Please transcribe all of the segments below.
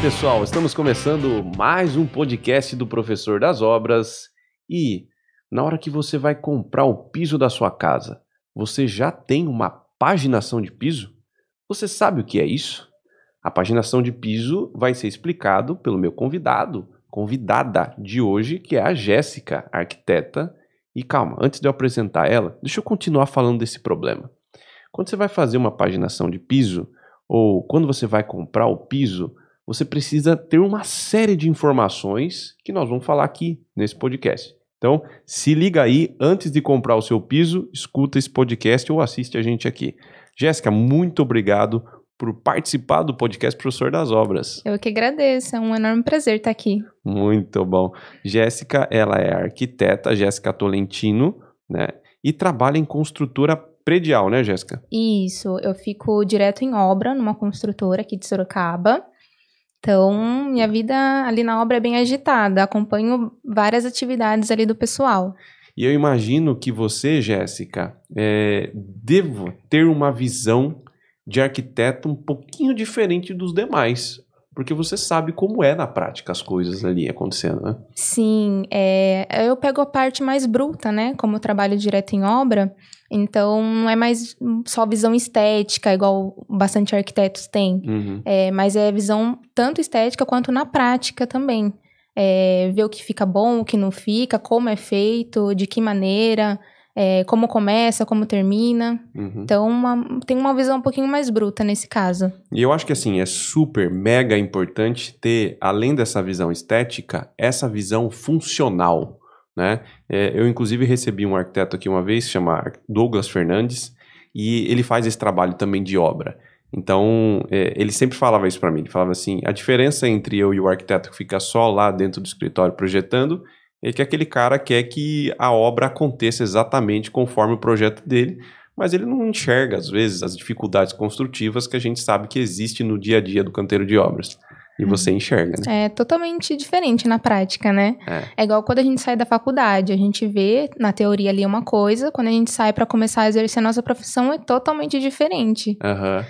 pessoal, estamos começando mais um podcast do Professor das Obras e na hora que você vai comprar o piso da sua casa, você já tem uma paginação de piso? Você sabe o que é isso? A paginação de piso vai ser explicado pelo meu convidado, convidada de hoje, que é a Jéssica, arquiteta. E calma, antes de eu apresentar ela, deixa eu continuar falando desse problema. Quando você vai fazer uma paginação de piso, ou quando você vai comprar o piso, você precisa ter uma série de informações que nós vamos falar aqui nesse podcast. Então, se liga aí, antes de comprar o seu piso, escuta esse podcast ou assiste a gente aqui. Jéssica, muito obrigado por participar do podcast Professor das Obras. Eu que agradeço, é um enorme prazer estar aqui. Muito bom. Jéssica, ela é arquiteta, Jéssica Tolentino, né? E trabalha em construtora predial, né, Jéssica? Isso, eu fico direto em obra numa construtora aqui de Sorocaba. Então, minha vida ali na obra é bem agitada, acompanho várias atividades ali do pessoal. E eu imagino que você, Jéssica, é, deva ter uma visão de arquiteto um pouquinho diferente dos demais. Porque você sabe como é na prática as coisas ali acontecendo, né? Sim, é, eu pego a parte mais bruta, né? Como eu trabalho direto em obra, então não é mais só visão estética, igual bastante arquitetos têm. Uhum. É, mas é visão tanto estética quanto na prática também. É, ver o que fica bom, o que não fica, como é feito, de que maneira é, como começa, como termina. Uhum. Então, uma, tem uma visão um pouquinho mais bruta nesse caso. E eu acho que assim, é super, mega importante ter, além dessa visão estética, essa visão funcional. Né? É, eu, inclusive, recebi um arquiteto aqui uma vez, chama Douglas Fernandes, e ele faz esse trabalho também de obra. Então, é, ele sempre falava isso para mim. Ele falava assim: a diferença entre eu e o arquiteto que fica só lá dentro do escritório projetando é que aquele cara quer que a obra aconteça exatamente conforme o projeto dele, mas ele não enxerga, às vezes, as dificuldades construtivas que a gente sabe que existe no dia a dia do canteiro de obras. E Uhum. você enxerga, né? É totalmente diferente na prática, né? É. É igual quando a gente sai da faculdade, a gente vê na teoria ali uma coisa, quando a gente sai para começar a exercer a nossa profissão é totalmente diferente. Aham.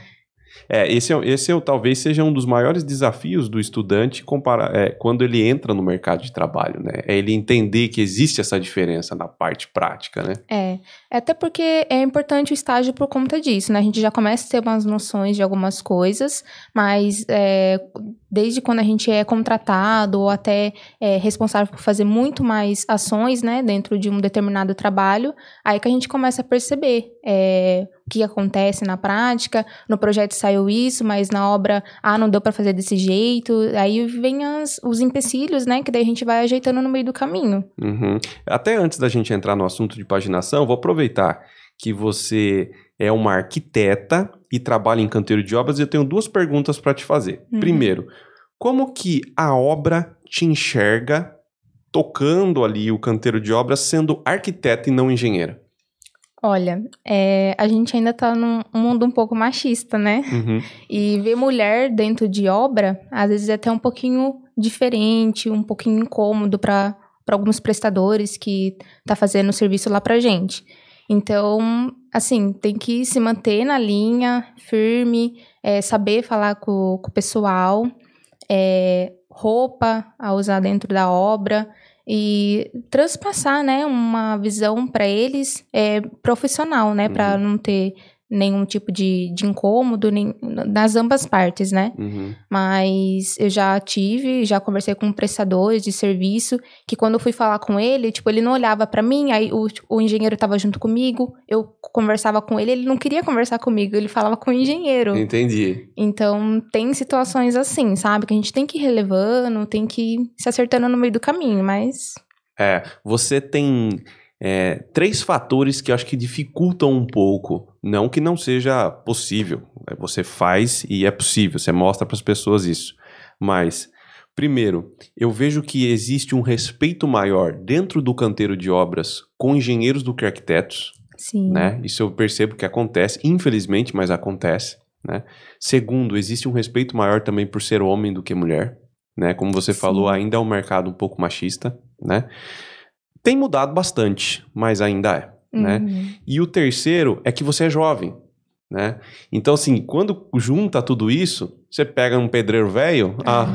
É, esse, é, esse é, talvez seja um dos maiores desafios do estudante é, quando ele entra no mercado de trabalho, né? É ele entender que existe essa diferença na parte prática, né? É, até porque é importante o estágio por conta disso, né? A gente já começa a ter umas noções de algumas coisas, mas é, desde quando a gente é contratado ou até é, responsável por fazer muito mais ações, né, dentro de um determinado trabalho, aí que a gente começa a perceber é, que acontece na prática. No projeto saiu isso, mas na obra, ah, não deu para fazer desse jeito. Aí vem as, os empecilhos, né, que daí a gente vai ajeitando no meio do caminho. Uhum. Até antes da gente entrar no assunto de paginação, vou aproveitar que você é uma arquiteta e trabalha em canteiro de obras e eu tenho duas perguntas para te fazer. Uhum. Primeiro, como que a obra te enxerga tocando ali o canteiro de obras sendo arquiteta e não engenheira? Olha, é, a gente ainda tá num mundo um pouco machista, né? Uhum. E ver mulher dentro de obra, às vezes é até um pouquinho diferente, um pouquinho incômodo para alguns prestadores que tá fazendo o serviço lá pra gente. Então, assim, tem que se manter na linha, firme, é, saber falar com, com o pessoal, é, roupa a usar dentro da obra e transpassar, né, uma visão para eles é, profissional, né, para Uhum. não ter nenhum tipo de, de incômodo nem, nas ambas partes, né? Uhum. Mas eu já tive, já conversei com prestadores de serviço, que quando eu fui falar com ele, tipo, ele não olhava pra mim, aí o, o engenheiro tava junto comigo, eu conversava com ele, ele não queria conversar comigo, ele falava com o engenheiro. Entendi. Então, tem situações assim, sabe? Que a gente tem que ir relevando, tem que ir se acertando no meio do caminho, mas. É, você tem é, três fatores que eu acho que dificultam um pouco. Não que não seja possível. é, Você faz e é possível, você mostra para as pessoas isso. Mas, primeiro, eu vejo que existe um respeito maior dentro do canteiro de obras com engenheiros do que arquitetos. Sim. né? Isso eu percebo que acontece, infelizmente, mas acontece, né? Segundo, existe um respeito maior também por ser homem do que mulher, né? Como você Sim. falou, ainda é um mercado um pouco machista, né? Tem mudado bastante, mas ainda é, né? Uhum. E o terceiro é que você é jovem. né? Então, assim, quando junta tudo isso, você pega um pedreiro velho, É. ah,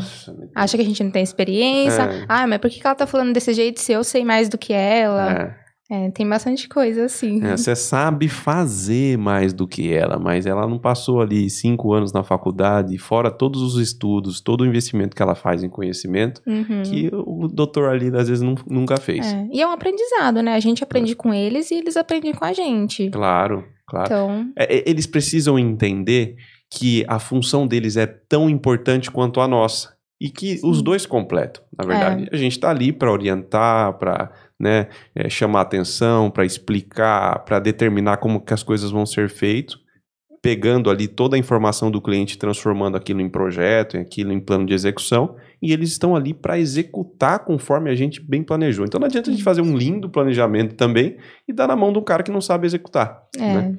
Acha que a gente não tem experiência. É. Ah, mas por que que ela tá falando desse jeito se eu sei mais do que ela? é, É, tem bastante coisa assim. é, você sabe fazer mais do que ela, mas ela não passou ali cinco anos na faculdade, fora todos os estudos, todo o investimento que ela faz em conhecimento, Uhum. que o doutor ali às vezes nu- nunca fez. É, E é um aprendizado, né? A gente aprende com eles e eles aprendem com a gente. Claro, claro. Então, É, é, eles precisam entender que a função deles é tão importante quanto a nossa. E que os dois completam, na verdade. A gente está ali para orientar, para né, é, chamar atenção, para explicar, para determinar como que as coisas vão ser feitas, pegando ali toda a informação do cliente, transformando aquilo em projeto, aquilo em plano de execução, e eles estão ali para executar conforme a gente bem planejou. Então não adianta a gente fazer um lindo planejamento também e dar na mão de um cara que não sabe executar. é. né?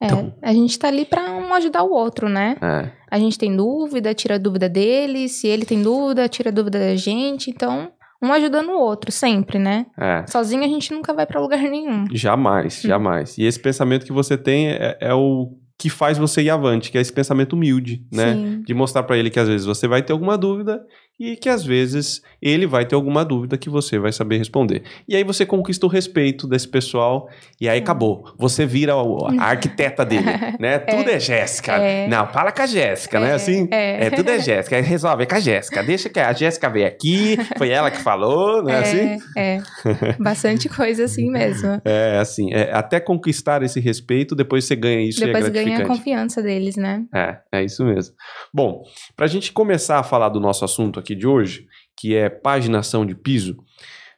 É, Então- a gente tá ali pra um ajudar o outro, né? É. A gente tem dúvida, tira a dúvida dele. Se ele tem dúvida, tira a dúvida da gente. Então, um ajudando o outro, sempre, né? É. Sozinho a gente nunca vai pra lugar nenhum. Jamais, jamais. E esse pensamento que você tem é, é o que faz você ir avante, que é esse pensamento humilde, né? Sim. De mostrar pra ele que às vezes você vai ter alguma dúvida e que às vezes ele vai ter alguma dúvida que você vai saber responder. E aí você conquista o respeito desse pessoal e aí acabou. Você vira a arquiteta dele, né? Tudo é, Jéssica. É. Não, fala com a Jéssica, né? É, Assim, é. é. tudo é Jéssica. Resolve com a Jéssica. Deixa que a Jéssica veio aqui, foi ela que falou, né? Assim? É, é. Bastante coisa assim mesmo. É, assim, é, até conquistar esse respeito, depois você ganha isso Depois e é ganha a gratificante. confiança deles, né? É, é isso mesmo. Bom, para a gente começar a falar do nosso assunto aqui de hoje, que é paginação de piso,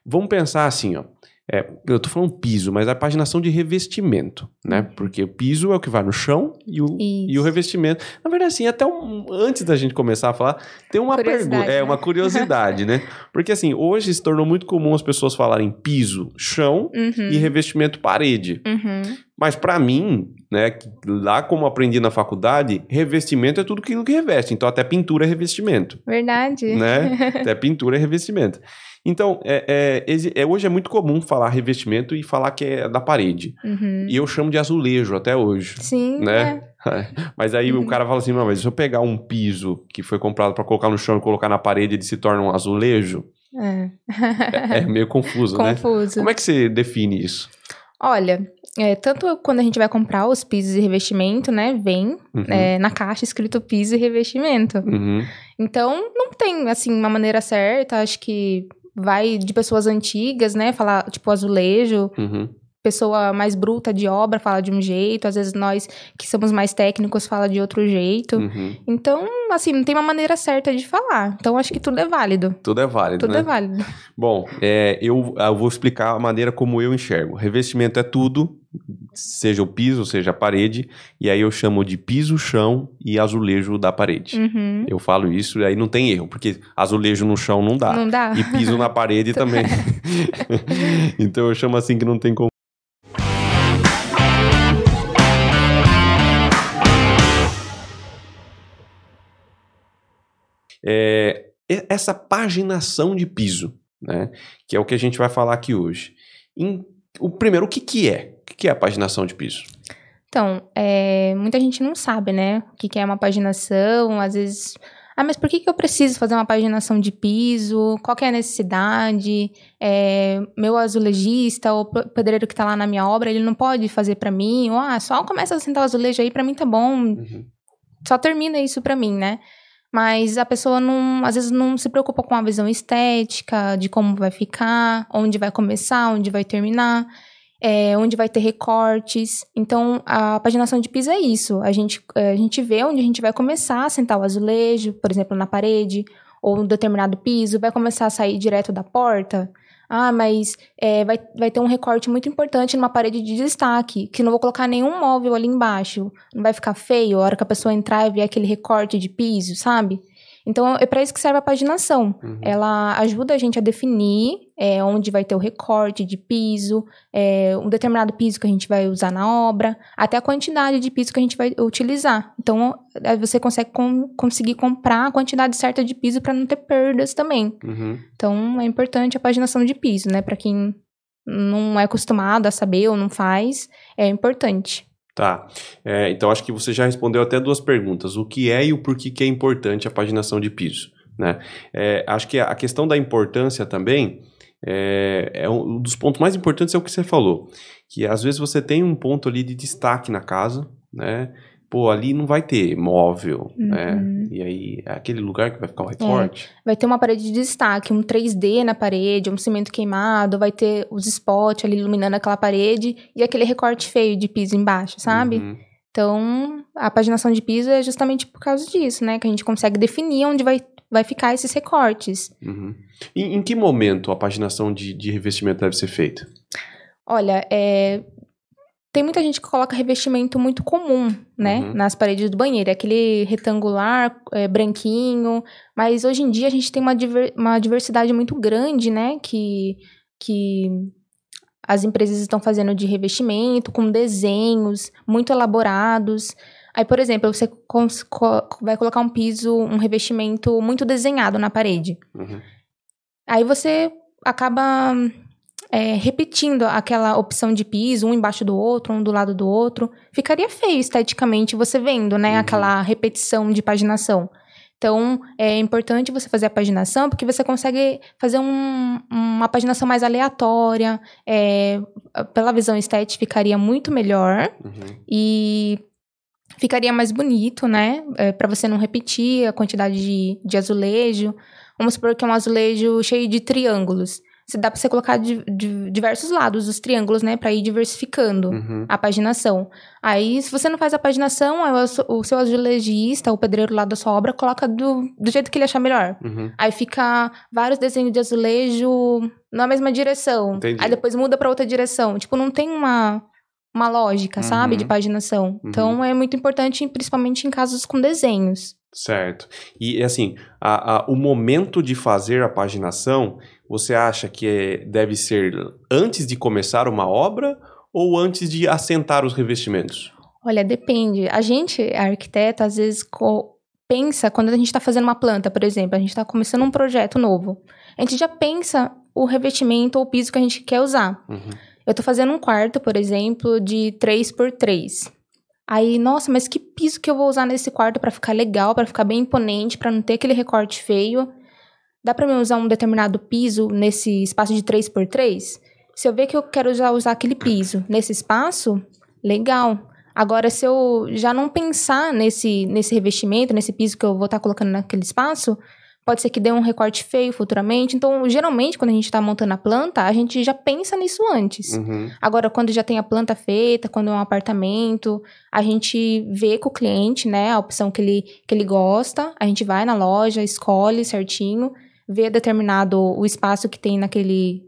vamos pensar assim, ó. É, eu tô falando piso, mas é a paginação de revestimento, né? Porque o piso é o que vai no chão e o, e o revestimento. Na verdade, assim, até um- antes da gente começar a falar, tem uma pergunta, é né? uma curiosidade, né? Porque assim, hoje se tornou muito comum as pessoas falarem piso, chão Uhum. e revestimento parede. Uhum. Mas pra mim, né, lá como aprendi na faculdade, revestimento é tudo aquilo que reveste. Então até pintura é revestimento, Verdade. né? até pintura é revestimento. Então, é, é, é, hoje é muito comum falar revestimento e falar que é da parede. Uhum. E eu chamo de azulejo até hoje. Sim, Né? né? Mas aí o Uhum. cara fala assim, mas se eu pegar um piso que foi comprado pra colocar no chão e colocar na parede, ele se torna um azulejo? É. É, é meio confuso, né? Confuso. Como é que você define isso? Olha, é, tanto quando a gente vai comprar os pisos e revestimento, né? Vem Uhum. é, na caixa escrito piso e revestimento. Uhum. Então, não tem, assim, uma maneira certa. Acho que vai de pessoas antigas, né? Falar, tipo, azulejo. Uhum. Pessoa mais bruta de obra fala de um jeito. Às vezes nós, que somos mais técnicos, fala de outro jeito. Uhum. Então, assim, não tem uma maneira certa de falar. Então, acho que tudo é válido. Tudo é válido, Tudo né? é válido. Bom, é, eu, eu vou explicar a maneira como eu enxergo. Revestimento é tudo, seja o piso, seja a parede, e aí eu chamo de piso, chão e azulejo da parede. Uhum. Eu falo isso e aí não tem erro, porque azulejo no chão não dá. Não dá? E piso na parede também. então eu chamo assim que não tem como. É, essa paginação de piso, né? Que é o que a gente vai falar aqui hoje. Em- o primeiro, o que, que é? O que, é a paginação de piso? Então, é, muita gente não sabe, né? O que, que é uma paginação, às vezes. Ah, mas por que, que eu preciso fazer uma paginação de piso? Qual é a necessidade? É, meu azulejista ou pe- pedreiro que tá lá na minha obra, ele não pode fazer pra mim? Ou, ah, só começa a sentar o azulejo aí, pra mim tá bom. Uhum. Só termina isso pra mim, né? Mas a pessoa não, às vezes não se preocupa com a visão estética, de como vai ficar, onde vai começar, onde vai terminar, é, onde vai ter recortes. Então, a paginação de piso é isso. A gente, é, a gente vê onde a gente vai começar a sentar o azulejo, por exemplo, na parede, ou um determinado piso, vai começar a sair direto da porta. Ah, mas é, vai, vai ter um recorte muito importante numa parede de destaque, que não vou colocar nenhum móvel ali embaixo. Não vai ficar feio a hora que a pessoa entrar e ver aquele recorte de piso, sabe? Então, é para isso que serve a paginação. Uhum. Ela ajuda a gente a definir é, onde vai ter o recorte de piso, é, um determinado piso que a gente vai usar na obra, até a quantidade de piso que a gente vai utilizar. Então, aí você consegue com- conseguir comprar a quantidade certa de piso para não ter perdas também. Uhum. Então, é importante a paginação de piso, né? Para quem não é acostumado a saber ou não faz, é importante. Tá. É, então acho que você já respondeu até duas perguntas: o que é e o porquê que é importante a paginação de piso. Né? É, acho que a questão da importância também é, é, um dos pontos mais importantes é o que você falou, que às vezes você tem um ponto ali de destaque na casa, né? Pô, ali não vai ter móvel, né? uhum. né? E aí, é aquele lugar que vai ficar o recorte. É, vai ter uma parede de destaque, um 3D na parede, um cimento queimado, vai ter os spots ali iluminando aquela parede e aquele recorte feio de piso embaixo, sabe? Uhum. Então, a paginação de piso é justamente por causa disso, né? Que a gente consegue definir onde vai, vai ficar esses recortes. Uhum. Em, em, que momento a paginação de, de revestimento deve ser feita? Olha, é, tem muita gente que coloca revestimento muito comum, né? Uhum. Nas paredes do banheiro. É aquele retangular, é, branquinho. Mas hoje em dia a gente tem uma, diver, uma diversidade muito grande, né? Que, que as empresas estão fazendo de revestimento, com desenhos muito elaborados. Aí, por exemplo, você vai colocar um piso, um revestimento muito desenhado na parede. Uhum. Aí você acaba é, repetindo aquela opção de piso, um embaixo do outro, um do lado do outro. Ficaria feio esteticamente você vendo, né? Uhum. Aquela repetição de paginação. Então, é importante você fazer a paginação, porque você consegue fazer um, uma paginação mais aleatória. É, pela visão estética, ficaria muito melhor. Uhum. E ficaria mais bonito, né? É, para você não repetir a quantidade de, de azulejo. Vamos supor que é um azulejo cheio de triângulos. Você dá para você colocar de, de, diversos lados dos triângulos, né? Para ir diversificando uhum. a paginação. Aí, se você não faz a paginação, o, o seu azulejista, o pedreiro lá da sua obra, coloca do, do jeito que ele achar melhor. Uhum. Aí fica vários desenhos de azulejo na mesma direção. Entendi. Aí depois muda para outra direção. Tipo, não tem uma uma lógica, uhum. sabe, de paginação. Uhum. Então é muito importante, principalmente em casos com desenhos. Certo. E assim, a, a, o momento de fazer a paginação, você acha que é, deve ser antes de começar uma obra ou antes de assentar os revestimentos? Olha, depende. A gente, arquiteto, às vezes pensa, quando a gente está fazendo uma planta, por exemplo, a gente está começando um projeto novo, a gente já pensa o revestimento ou o piso que a gente quer usar. Uhum. Eu estou fazendo um quarto, por exemplo, de 3 por 3 Aí, nossa, mas que piso que eu vou usar nesse quarto para ficar legal, para ficar bem imponente, para não ter aquele recorte feio? Dá para mim usar um determinado piso nesse espaço de 3x3? Se eu ver que eu quero já usar aquele piso nesse espaço, legal. Agora, se eu já não pensar nesse, nesse revestimento, nesse piso que eu vou estar tá colocando naquele espaço, pode ser que dê um recorte feio futuramente. Então, geralmente, quando a gente está montando a planta, a gente já pensa nisso antes. Uhum. Agora, quando já tem a planta feita, quando é um apartamento, a gente vê com o cliente, né, a opção que ele, que ele gosta, a gente vai na loja, escolhe certinho, vê determinado o espaço que tem naquele,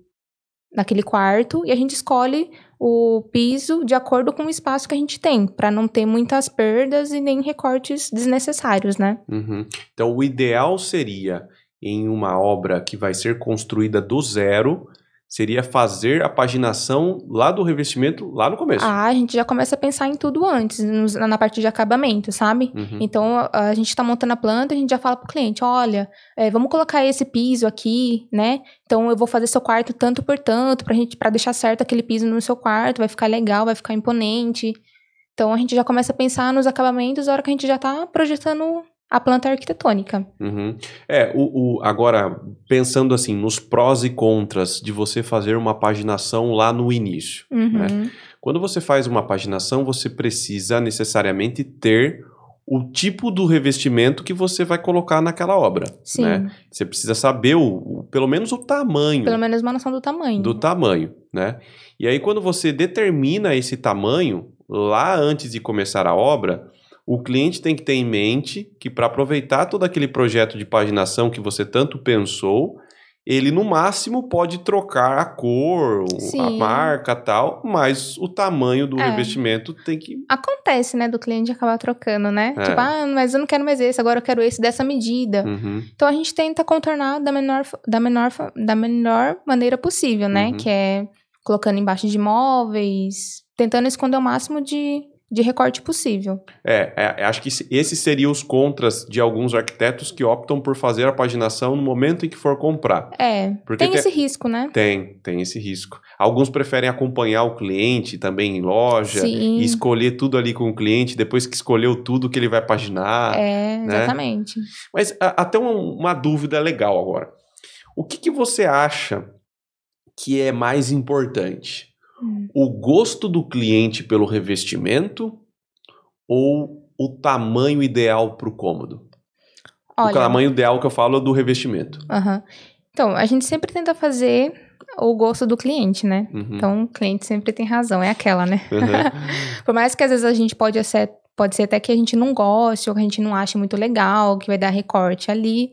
naquele quarto e a gente escolhe o piso de acordo com o espaço que a gente tem, para não ter muitas perdas e nem recortes desnecessários, né? Uhum. Então, o ideal seria em uma obra que vai ser construída do zero, seria fazer a paginação lá do revestimento, lá no começo. Ah, a gente já começa a pensar em tudo antes, na parte de acabamento, sabe? Uhum. Então, a, gente está montando a planta, a gente já fala pro cliente, olha, é, vamos colocar esse piso aqui, né? Então, eu vou fazer seu quarto tanto por tanto, pra, gente, pra deixar certo aquele piso no seu quarto, vai ficar legal, vai ficar imponente. Então, a gente já começa a pensar nos acabamentos na hora que a gente já está projetando a planta arquitetônica. Uhum. É, o, o, agora, pensando assim, nos prós e contras de você fazer uma paginação lá no início. Uhum. Né? Quando você faz uma paginação, você precisa necessariamente ter o tipo do revestimento que você vai colocar naquela obra. Sim. Né? Você precisa saber o, o, pelo menos o tamanho. Pelo menos uma noção do tamanho. Do tamanho, né? E aí, quando você determina esse tamanho, lá antes de começar a obra, o cliente tem que ter em mente que para aproveitar todo aquele projeto de paginação que você tanto pensou, ele no máximo pode trocar a cor, Sim. a marca tal, mas o tamanho do é. revestimento tem que. Acontece, né, do cliente acabar trocando, né? É. Tipo, ah, mas eu não quero mais esse, agora eu quero esse dessa medida. Uhum. Então a gente tenta contornar da menor, da menor, da menor maneira possível, né? Uhum. Que é colocando embaixo de móveis, tentando esconder o máximo de de recorte possível. É, é, acho que esses seriam os contras de alguns arquitetos que optam por fazer a paginação no momento em que for comprar. É, Porque tem, tem esse risco, né? Tem, tem esse risco. Alguns preferem acompanhar o cliente também em loja Sim. e escolher tudo ali com o cliente, depois que escolheu tudo que ele vai paginar. É, né? exatamente. Mas a, até uma, uma dúvida legal agora. O que, que você acha que é mais importante? Hum. O gosto do cliente pelo revestimento ou o tamanho ideal para o cômodo? Olha, o tamanho ideal que eu falo é do revestimento. Uhum. Então, a gente sempre tenta fazer o gosto do cliente, né? Uhum. Então, o cliente sempre tem razão, é aquela, né? Uhum. Por mais que às vezes a gente pode ser, pode ser até que a gente não goste ou que a gente não ache muito legal, que vai dar recorte ali.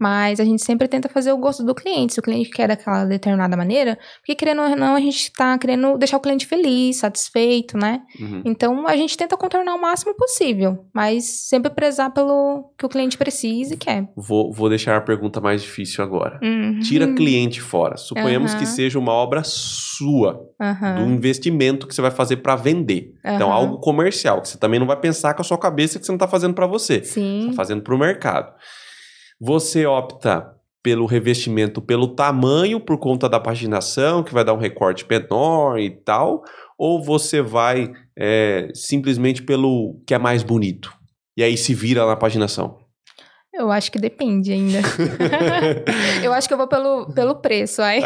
Mas a gente sempre tenta fazer o gosto do cliente. Se o cliente quer daquela determinada maneira, porque querendo ou não, a gente está querendo deixar o cliente feliz, satisfeito, né? Uhum. Então a gente tenta contornar o máximo possível, mas sempre prezar pelo que o cliente precisa e quer. Vou, vou deixar a pergunta mais difícil agora. Uhum. Tira cliente fora. Suponhamos uhum. que seja uma obra sua, do investimento que você vai fazer para vender. Então, algo comercial, que você também não vai pensar com a sua cabeça que você não está fazendo para você. Sim. Você está fazendo para o mercado. Você opta pelo revestimento pelo tamanho, por conta da paginação, que vai dar um recorte menor e tal, ou você vai é, simplesmente pelo que é mais bonito? E aí se vira na paginação? Eu acho que depende ainda. eu acho que eu vou pelo, pelo preço. Aí.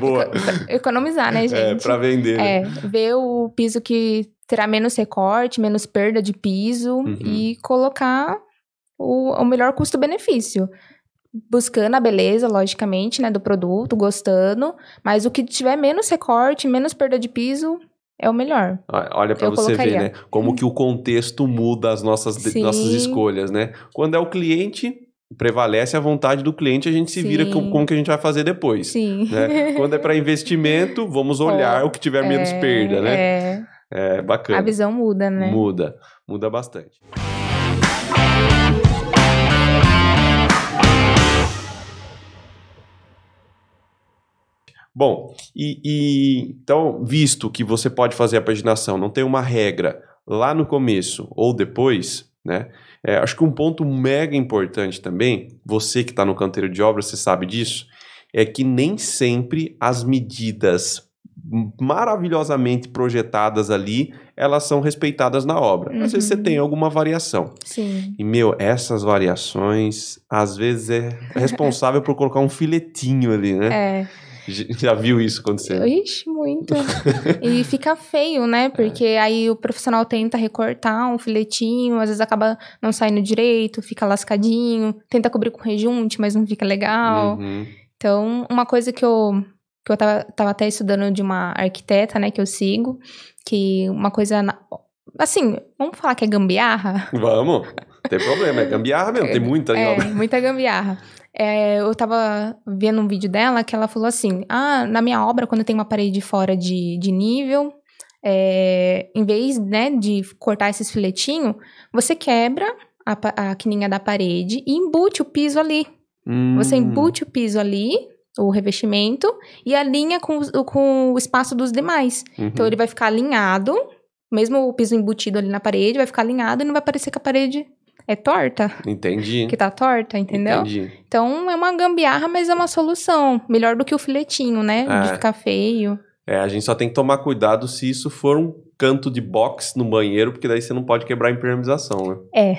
Boa. Economizar, né, é, gente? É, pra vender. É, ver o piso que terá menos recorte, menos perda de piso uhum. e colocar o, o melhor custo-benefício. Buscando a beleza, logicamente, né, do produto, gostando, mas o que tiver menos recorte, menos perda de piso, é o melhor. Olha para você colocaria. ver, né? Como que o contexto muda as nossas, nossas escolhas, né? Quando é o cliente, prevalece a vontade do cliente, a gente se Sim. vira com, com o que a gente vai fazer depois. Sim. Né? Quando é para investimento, vamos olhar oh, o que tiver é, menos perda, né? É. é bacana. A visão muda, né? Muda, muda bastante. Bom, e, e, então, visto que você pode fazer a paginação, não tem uma regra lá no começo ou depois, né? É, acho que um ponto mega importante também, você que está no canteiro de obra, você sabe disso, é que nem sempre as medidas maravilhosamente projetadas ali, elas são respeitadas na obra. Uhum. Às vezes você tem alguma variação. Sim. E, meu, essas variações, às vezes é responsável por colocar um filetinho ali, né? É. Já viu isso acontecer? Ixi, muito. e fica feio, né? Porque é. aí o profissional tenta recortar um filetinho, às vezes acaba não saindo direito, fica lascadinho, tenta cobrir com rejunte, mas não fica legal. Uhum. Então, uma coisa que eu, que eu tava, tava até estudando de uma arquiteta, né, que eu sigo, que uma coisa. Assim, vamos falar que é gambiarra? Vamos. Tem problema, é gambiarra mesmo, tem muita é, muita gambiarra. É, eu tava vendo um vídeo dela que ela falou assim: Ah, na minha obra, quando tem uma parede fora de, de nível, é, em vez né, de cortar esses filetinhos, você quebra a, a quininha da parede e embute o piso ali. Hum. Você embute o piso ali, o revestimento, e alinha com, com o espaço dos demais. Uhum. Então ele vai ficar alinhado, mesmo o piso embutido ali na parede, vai ficar alinhado e não vai parecer que a parede é torta. Entendi. Que tá torta, entendeu? Entendi. Então é uma gambiarra, mas é uma solução. Melhor do que o filetinho, né? É. De ficar feio. É, a gente só tem que tomar cuidado se isso for um canto de box no banheiro, porque daí você não pode quebrar a impermeabilização, né? É.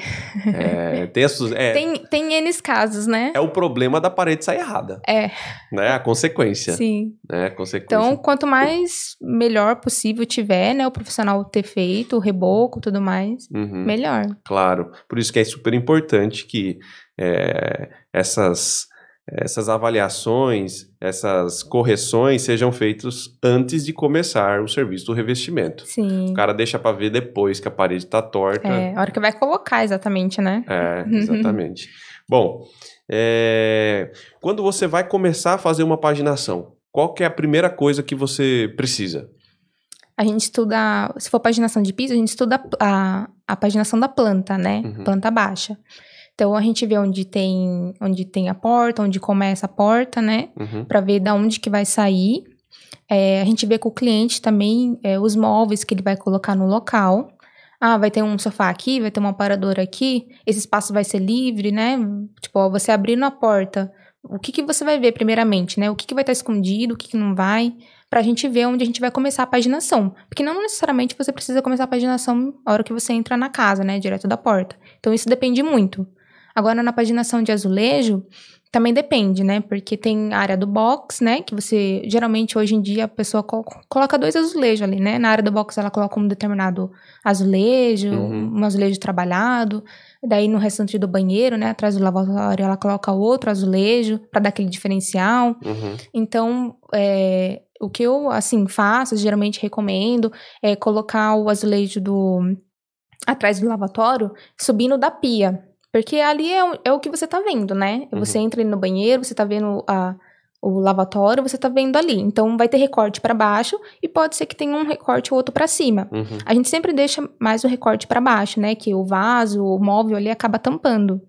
é tem, essas, é, tem, tem N casos, né? É o problema da parede sair errada. É. Né? A consequência. Sim. Né? A consequência. Então, quanto mais melhor possível tiver, né? O profissional ter feito, o reboco tudo mais, uhum. melhor. Claro. Por isso que é super importante que é, essas essas avaliações, essas correções sejam feitas antes de começar o serviço do revestimento. Sim. O cara deixa para ver depois que a parede está torta. É, a hora que vai colocar exatamente, né? É, exatamente. Bom, é, quando você vai começar a fazer uma paginação, qual que é a primeira coisa que você precisa? A gente estuda, se for paginação de piso, a gente estuda a, a paginação da planta, né? Uhum. Planta baixa. Então a gente vê onde tem, onde tem a porta, onde começa a porta, né? Uhum. Para ver da onde que vai sair. É, a gente vê com o cliente também é, os móveis que ele vai colocar no local. Ah, vai ter um sofá aqui, vai ter uma aparador aqui, esse espaço vai ser livre, né? Tipo, ó, você abrindo a porta, o que, que você vai ver primeiramente, né? O que, que vai estar escondido, o que, que não vai, pra gente ver onde a gente vai começar a paginação. Porque não necessariamente você precisa começar a paginação na hora que você entra na casa, né? Direto da porta. Então isso depende muito. Agora, na paginação de azulejo, também depende, né? Porque tem a área do box, né? Que você, geralmente, hoje em dia, a pessoa co coloca dois azulejos ali, né? Na área do box, ela coloca um determinado azulejo, Uhum. um azulejo trabalhado. Daí, no restante do banheiro, né? Atrás do lavatório, ela coloca outro azulejo para dar aquele diferencial. Uhum. Então, é, o que eu, assim, faço, geralmente recomendo, é colocar o azulejo do atrás do lavatório subindo da pia. Porque ali é, o- é o que você tá vendo, né? Uhum. Você entra no banheiro, você tá vendo a, o lavatório, você tá vendo ali. Então, vai ter recorte para baixo e pode ser que tenha um recorte ou outro para cima. Uhum. A gente sempre deixa mais o recorte para baixo, né? Que o vaso, o móvel ali acaba tampando.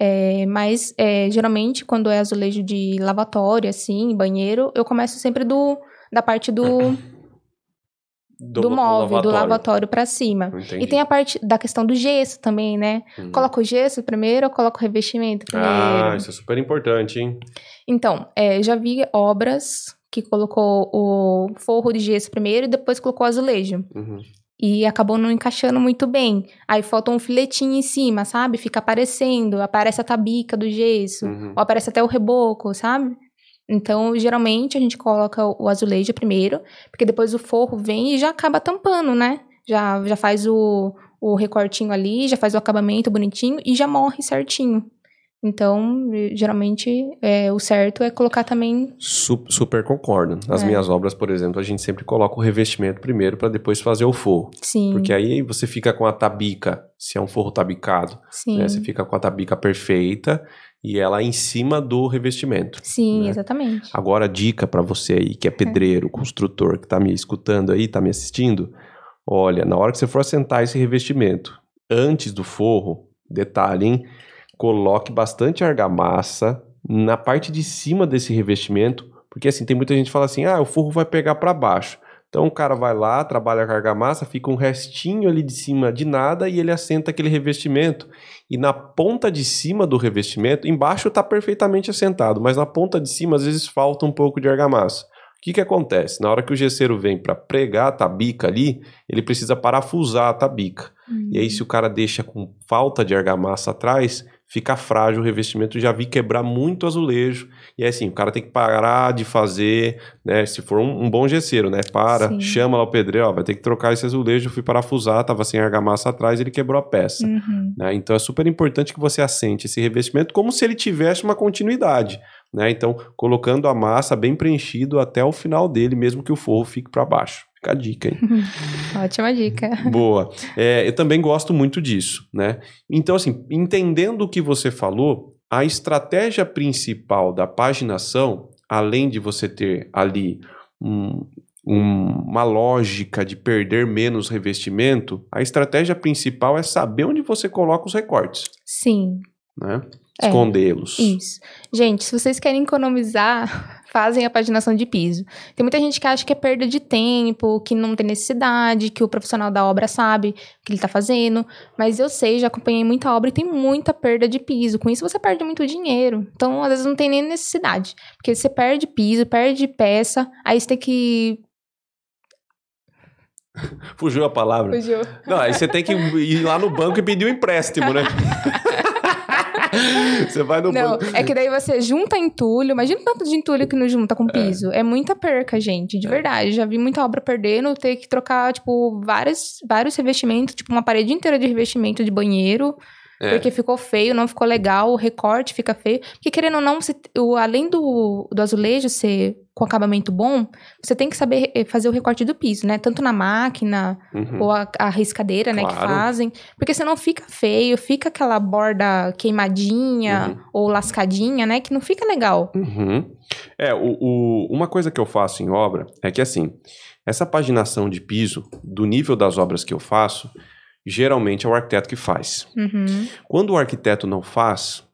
É, mas, é, geralmente, quando é azulejo de lavatório, assim, banheiro, eu começo sempre do, da parte do, do, móvel, do lavatório para cima. Entendi. E tem a parte da questão do gesso também, né? Uhum. Coloca o gesso primeiro ou coloca o revestimento primeiro? Ah, isso é super importante, hein? Então, é, já vi obras que colocou o forro de gesso primeiro e depois colocou o azulejo. Uhum. E acabou não encaixando muito bem. Aí falta um filetinho em cima, sabe? Fica aparecendo, aparece a tabica do gesso, Uhum. ou aparece até o reboco, sabe? Então, geralmente a gente coloca o azulejo primeiro, porque depois o forro vem e já acaba tampando, né? Já, já faz o, o recortinho ali, já faz o acabamento bonitinho e já morre certinho. Então, geralmente, é, o certo é colocar também. Su- super concordo. Nas É. minhas obras, por exemplo, a gente sempre coloca o revestimento primeiro para depois fazer o forro. Sim. Porque aí você fica com a tabica, se é um forro tabicado, sim. né? Você fica com a tabica perfeita e ela em cima do revestimento. Sim, né? exatamente. Agora, dica para você aí que é pedreiro, construtor, que tá me escutando aí, tá me assistindo. Olha, na hora que você for assentar esse revestimento, antes do forro, detalhe, hein? Coloque bastante argamassa na parte de cima desse revestimento, porque assim, tem muita gente que fala assim: "Ah, o forro vai pegar para baixo". Então o cara vai lá, trabalha com argamassa, fica um restinho ali de cima de nada e ele assenta aquele revestimento. E na ponta de cima do revestimento, embaixo está perfeitamente assentado, mas na ponta de cima às vezes falta um pouco de argamassa. O que, que acontece? Na hora que o gesseiro vem para pregar a tabica ali, ele precisa parafusar a tabica. E aí, se o cara deixa com falta de argamassa atrás, fica frágil o revestimento. Já vi quebrar muito azulejo. E aí, assim, o cara tem que parar de fazer, né? Se for um, um bom gesseiro, né? Para, Sim. chama lá o pedreiro, ó, vai ter que trocar esse azulejo. Eu fui parafusar, tava sem argamassa atrás, ele quebrou a peça. Uhum. né? Então é super importante que você assente esse revestimento como se ele tivesse uma continuidade. Né? Então, colocando a massa bem preenchido até o final dele, mesmo que o forro fique para baixo. Fica a dica, hein? Ótima dica. Boa. É, eu também gosto muito disso, né? Então, assim, entendendo o que você falou, a estratégia principal da paginação, além de você ter ali um- um- uma lógica de perder menos revestimento, a estratégia principal é saber onde você coloca os recortes, Sim, né? É, Escondê-los. isso. Gente, se vocês querem economizar, fazem a paginação de piso. Tem muita gente que acha que é perda de tempo, que não tem necessidade, que o profissional da obra sabe o que ele tá fazendo. Mas eu sei, já acompanhei muita obra e tem muita perda de piso. Com isso você perde muito dinheiro. Então, às vezes, não tem nem necessidade. Porque você perde piso, perde peça, aí você tem que. Fugiu a palavra. Fugiu. Não, aí você tem que ir lá no banco e pedir um empréstimo, né? você vai no Não, banco. é que daí você junta entulho. Imagina o tanto de entulho que não junta com piso. É, muita perca, gente, de verdade. Já vi muita obra perdendo, ter que trocar, tipo, vários, vários revestimentos, tipo, uma parede inteira de revestimento de banheiro. É. Porque ficou feio, não ficou legal, o recorte fica feio. Porque, querendo ou não, você, o, além do, do azulejo ser com acabamento bom, você tem que saber eh, fazer o recorte do piso, né? Tanto na máquina, Uhum. ou a, a riscadeira, né, que Claro. fazem. Porque senão fica feio, fica aquela borda queimadinha Uhum. ou lascadinha, né, que não fica legal. Uhum. É, o, o- uma coisa que eu faço em obra é que assim, essa paginação de piso, do nível das obras que eu faço, geralmente é o arquiteto que faz. Uhum. Quando o arquiteto não faz,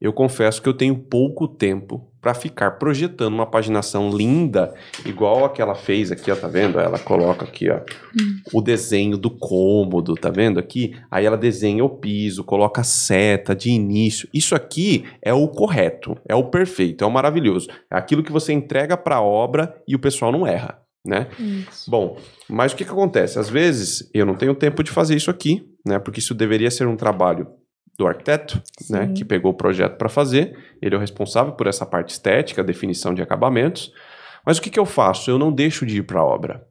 eu confesso que eu tenho pouco tempo para ficar projetando uma paginação linda, igual a que ela fez aqui, ó, tá vendo? Ela coloca aqui, ó, hum. o desenho do cômodo, tá vendo aqui? Aí ela desenha o piso, coloca a seta de início. Isso aqui é o correto, é o perfeito, é o maravilhoso. É aquilo que você entrega para a obra e o pessoal não erra, né? Isso. Bom, mas o que que acontece? Às vezes eu não tenho tempo de fazer isso aqui, né? Porque isso deveria ser um trabalho do arquiteto, né, que pegou o projeto para fazer. Ele é o responsável por essa parte estética, definição de acabamentos. Mas o que, que eu faço? Eu não deixo de ir para a obra.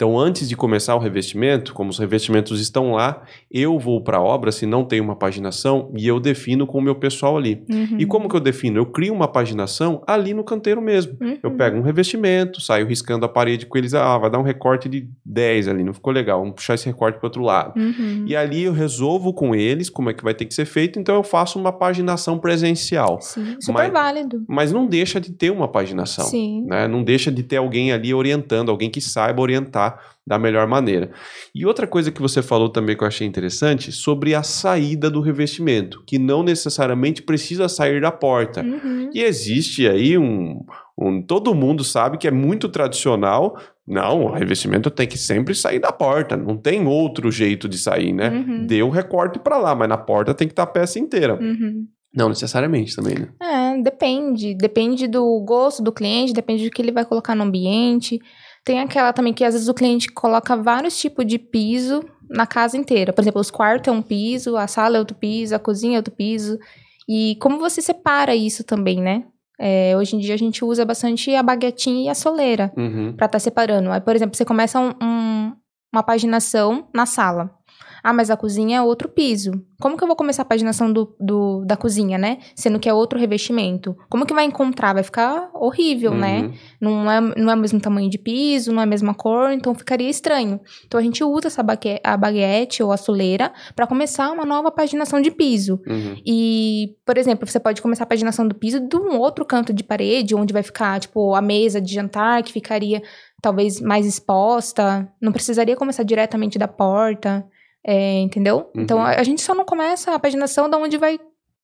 Então, antes de começar o revestimento, como os revestimentos estão lá, eu vou para a obra se não tem uma paginação e eu defino com o meu pessoal ali. Uhum. E como que eu defino? Eu crio uma paginação ali no canteiro mesmo. Uhum. Eu pego um revestimento, saio riscando a parede com eles, ah, vai dar um recorte de 10 ali, não ficou legal, vamos puxar esse recorte para outro lado. Uhum. E ali eu resolvo com eles como é que vai ter que ser feito, então eu faço uma paginação presencial. Sim, super mas, válido. Mas não deixa de ter uma paginação. Sim. Né? Não deixa de ter alguém ali orientando, alguém que saiba orientar da melhor maneira. E outra coisa que você falou também que eu achei interessante sobre a saída do revestimento, que não necessariamente precisa sair da porta. Uhum. E existe aí um, um, todo mundo sabe que é muito tradicional. Não, o revestimento tem que sempre sair da porta. Não tem outro jeito de sair, né? Uhum. Deu recorte para lá, mas na porta tem que estar tá a peça inteira. Uhum. Não necessariamente também, né? É, depende. Depende do gosto do cliente, depende do que ele vai colocar no ambiente. Tem aquela também que às vezes o cliente coloca vários tipos de piso na casa inteira. Por exemplo, os quartos é um piso, a sala é outro piso, a cozinha é outro piso. E como você separa isso também, né? É, hoje em dia a gente usa bastante a baguetinha e a soleira uhum. para estar tá separando. Aí, por exemplo, você começa um, um, uma paginação na sala. Ah, mas a cozinha é outro piso. Como que eu vou começar a paginação do, do, da cozinha, né? Sendo que é outro revestimento. Como que vai encontrar? Vai ficar horrível, né? uhum. né? Não é, não é o mesmo tamanho de piso, não é a mesma cor, então ficaria estranho. Então a gente usa essa baguete, a baguete ou a soleira para começar uma nova paginação de piso. Uhum. E, por exemplo, você pode começar a paginação do piso de um outro canto de parede, onde vai ficar, tipo, a mesa de jantar, que ficaria talvez mais exposta. Não precisaria começar diretamente da porta. É, entendeu? Então, uhum. Então a, a, gente só não começa a paginação da onde vai,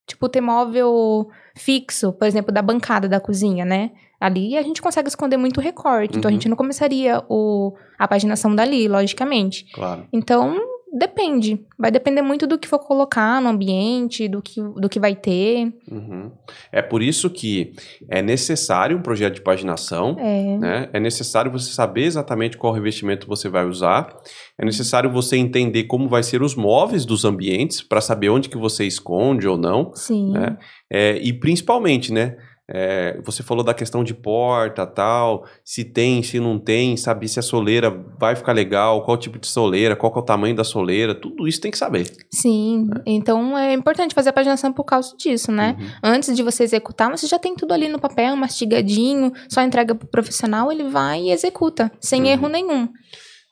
tipo, ter móvel fixo, por exemplo, da bancada da cozinha, né? Ali a gente consegue esconder muito recorte. Uhum. Então a uhum. gente não começaria o, a paginação dali, logicamente. Claro. Então, Depende. Vai depender muito do que for colocar no ambiente, do que, do que vai ter. Uhum. É por isso que é necessário um projeto de paginação. É. Né? é necessário você saber exatamente qual revestimento você vai usar. É necessário você entender como vai ser os móveis dos ambientes para saber onde que você esconde ou não. Sim. Né? É, e principalmente, né? É, você falou da questão de porta, tal, se tem, se não tem, saber se a soleira vai ficar legal, qual tipo de soleira, qual é o tamanho da soleira, tudo isso tem que saber. Sim, né? então é importante fazer a paginação por causa disso, né? Uhum. Antes de você executar, você já tem tudo ali no papel, mastigadinho, só entrega pro profissional, ele vai e executa, sem uhum. erro nenhum.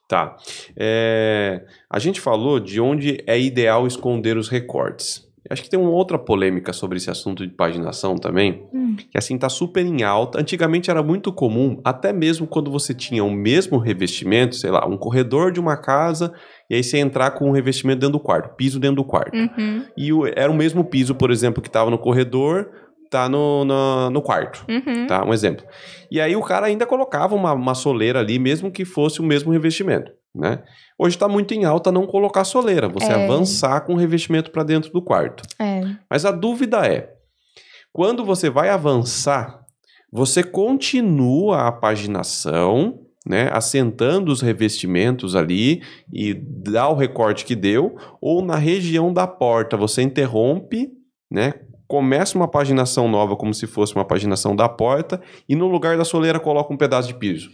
Tá. É, a gente falou de onde é ideal esconder os recortes. Acho que tem uma outra polêmica sobre esse assunto de paginação também, hum. que assim tá super em alta. Antigamente era muito comum, até mesmo quando você tinha o mesmo revestimento, sei lá, um corredor de uma casa, e aí você entrar com um revestimento dentro do quarto, piso dentro do quarto. Uhum. E o, era o mesmo piso, por exemplo, que estava no corredor, tá no, no, no quarto, uhum. tá? Um exemplo. E aí o cara ainda colocava uma, uma soleira ali, mesmo que fosse o mesmo revestimento, né? Hoje está muito em alta não colocar soleira, você é. avançar com o revestimento para dentro do quarto. É. Mas a dúvida é, quando você vai avançar, você continua a paginação, né, assentando os revestimentos ali e dá o recorte que deu, ou na região da porta você interrompe, né, começa uma paginação nova como se fosse uma paginação da porta e no lugar da soleira coloca um pedaço de piso.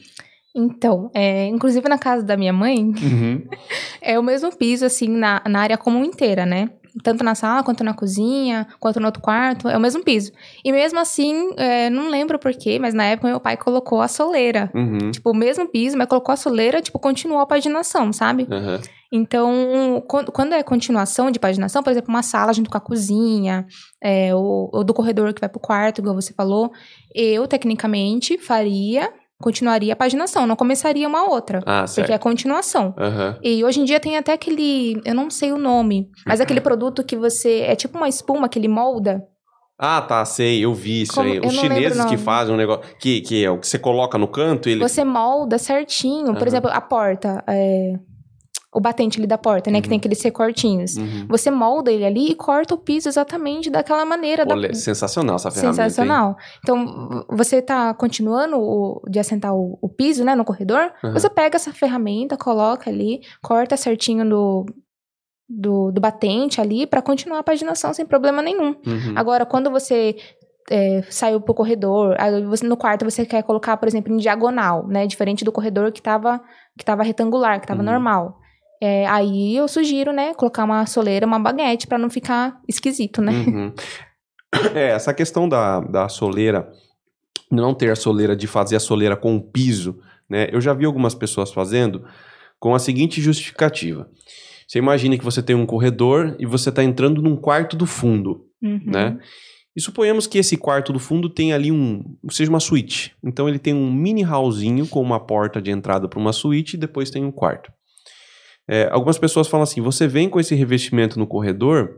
Então, é, inclusive na casa da minha mãe, uhum. é o mesmo piso, assim, na, na área comum inteira, né? Tanto na sala, quanto na cozinha, quanto no outro quarto, é o mesmo piso. E mesmo assim, é, não lembro porquê, mas na época meu pai colocou a soleira. Uhum. Tipo, o mesmo piso, mas colocou a soleira, tipo, continuou a paginação, sabe? Uhum. Então, quando é continuação de paginação, por exemplo, uma sala junto com a cozinha, é, ou, ou do corredor que vai pro quarto, igual você falou, eu, tecnicamente, faria continuaria a paginação, não começaria uma outra. Ah, certo. Porque é continuação. Uhum. E hoje em dia tem até aquele, eu não sei o nome, mas aquele produto que você, é tipo uma espuma que ele molda. Ah, tá, sei, eu vi isso Como- aí. Os chineses que fazem um negócio. Que, que é o que você coloca no canto, ele. Você molda certinho. Por exemplo, a porta. é, o batente ali da porta, né? Que Uhum. tem aqueles recortinhos. Uhum. Você molda ele ali e corta o piso exatamente daquela maneira. da- Olha, sensacional essa ferramenta. hein? Sensacional. Então, v- você tá continuando o- de assentar o, o piso, né, no corredor, Aham. você pega essa ferramenta, coloca ali, corta certinho do, do, do batente ali pra continuar a paginação sem problema nenhum. Uhum. Agora, quando você é, saiu pro corredor, aí você, no quarto você quer colocar, por exemplo, em diagonal, né, diferente do corredor que tava, que tava retangular, que tava Uhum. normal. É, aí eu sugiro, né, colocar uma soleira, uma baguete pra não ficar esquisito, né? Uhum. É, essa questão da, da soleira, não ter a soleira, de fazer a soleira com o piso, né? Eu já vi algumas pessoas fazendo com a seguinte justificativa. Você imagina que você tem um corredor e você está entrando num quarto do fundo, Uhum. né? E suponhamos que esse quarto do fundo tem ali um, seja uma suíte. Então ele tem um mini hallzinho com uma porta de entrada para uma suíte e depois tem um quarto. É, algumas pessoas falam assim: você vem com esse revestimento no corredor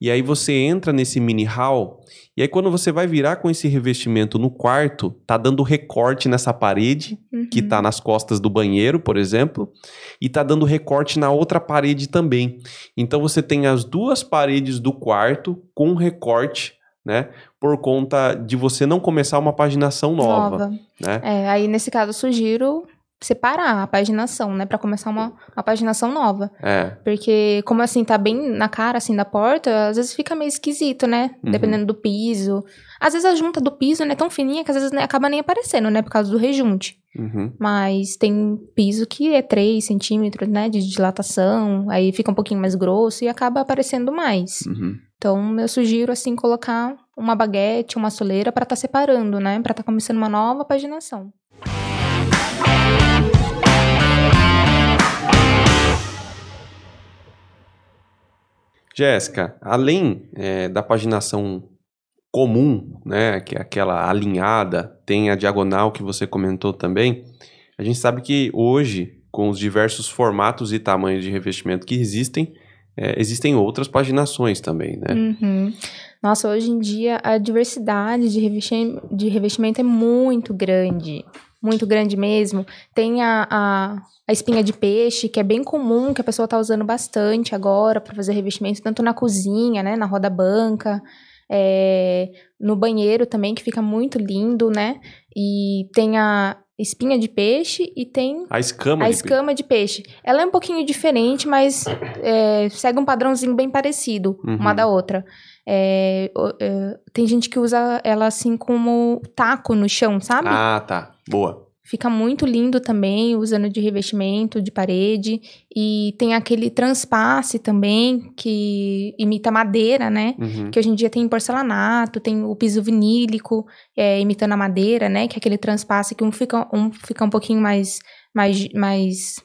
e aí você entra nesse mini hall e aí quando você vai virar com esse revestimento no quarto, tá dando recorte nessa parede que Uhum. tá nas costas do banheiro, por exemplo, e tá dando recorte na outra parede também. Então você tem as duas paredes do quarto com recorte, né? Por conta de você não começar uma paginação nova, né? É, aí nesse caso eu sugiro separar a paginação, né, Pra começar uma, uma paginação nova, É. porque como assim tá bem na cara assim da porta, às vezes fica meio esquisito, né, Uhum. dependendo do piso. Às vezes a junta do piso né, é tão fininha que às vezes né, acaba nem aparecendo, né, por causa do rejunte. Uhum. Mas tem piso que é 3 centímetros, né, de dilatação, aí fica um pouquinho mais grosso e acaba aparecendo mais. Uhum. Então, eu sugiro, assim, colocar uma baguete, uma soleira pra estar separando, né? Pra estar começando uma nova paginação. Jéssica, além é, da paginação comum, né, que é aquela alinhada, tem a diagonal que você comentou também, a gente sabe que hoje, com os diversos formatos e tamanhos de revestimento que existem, é, existem outras paginações também, né? Uhum. Nossa, hoje em dia a diversidade de, revesti de revestimento é muito grande. Muito grande mesmo. Tem a, a, a espinha de peixe, que é bem comum, que a pessoa tá usando bastante agora para fazer revestimento, tanto na cozinha, né? Na roda banca. é, no banheiro também, que fica muito lindo, né? E tem a espinha de peixe e tem A escama a de escama de peixe. Ela é um pouquinho diferente, mas é, segue um padrãozinho bem parecido Uhum. uma da outra. É, é, tem gente que usa ela assim como taco no chão, sabe? Ah, tá. Boa. Fica muito lindo também, usando de revestimento, de parede. E tem aquele transpasse também, que imita madeira, né? Uhum. Que hoje em dia tem porcelanato, tem o piso vinílico, é, imitando a madeira, né? Que é aquele transpasse que um fica um, fica um pouquinho mais, mais, mais,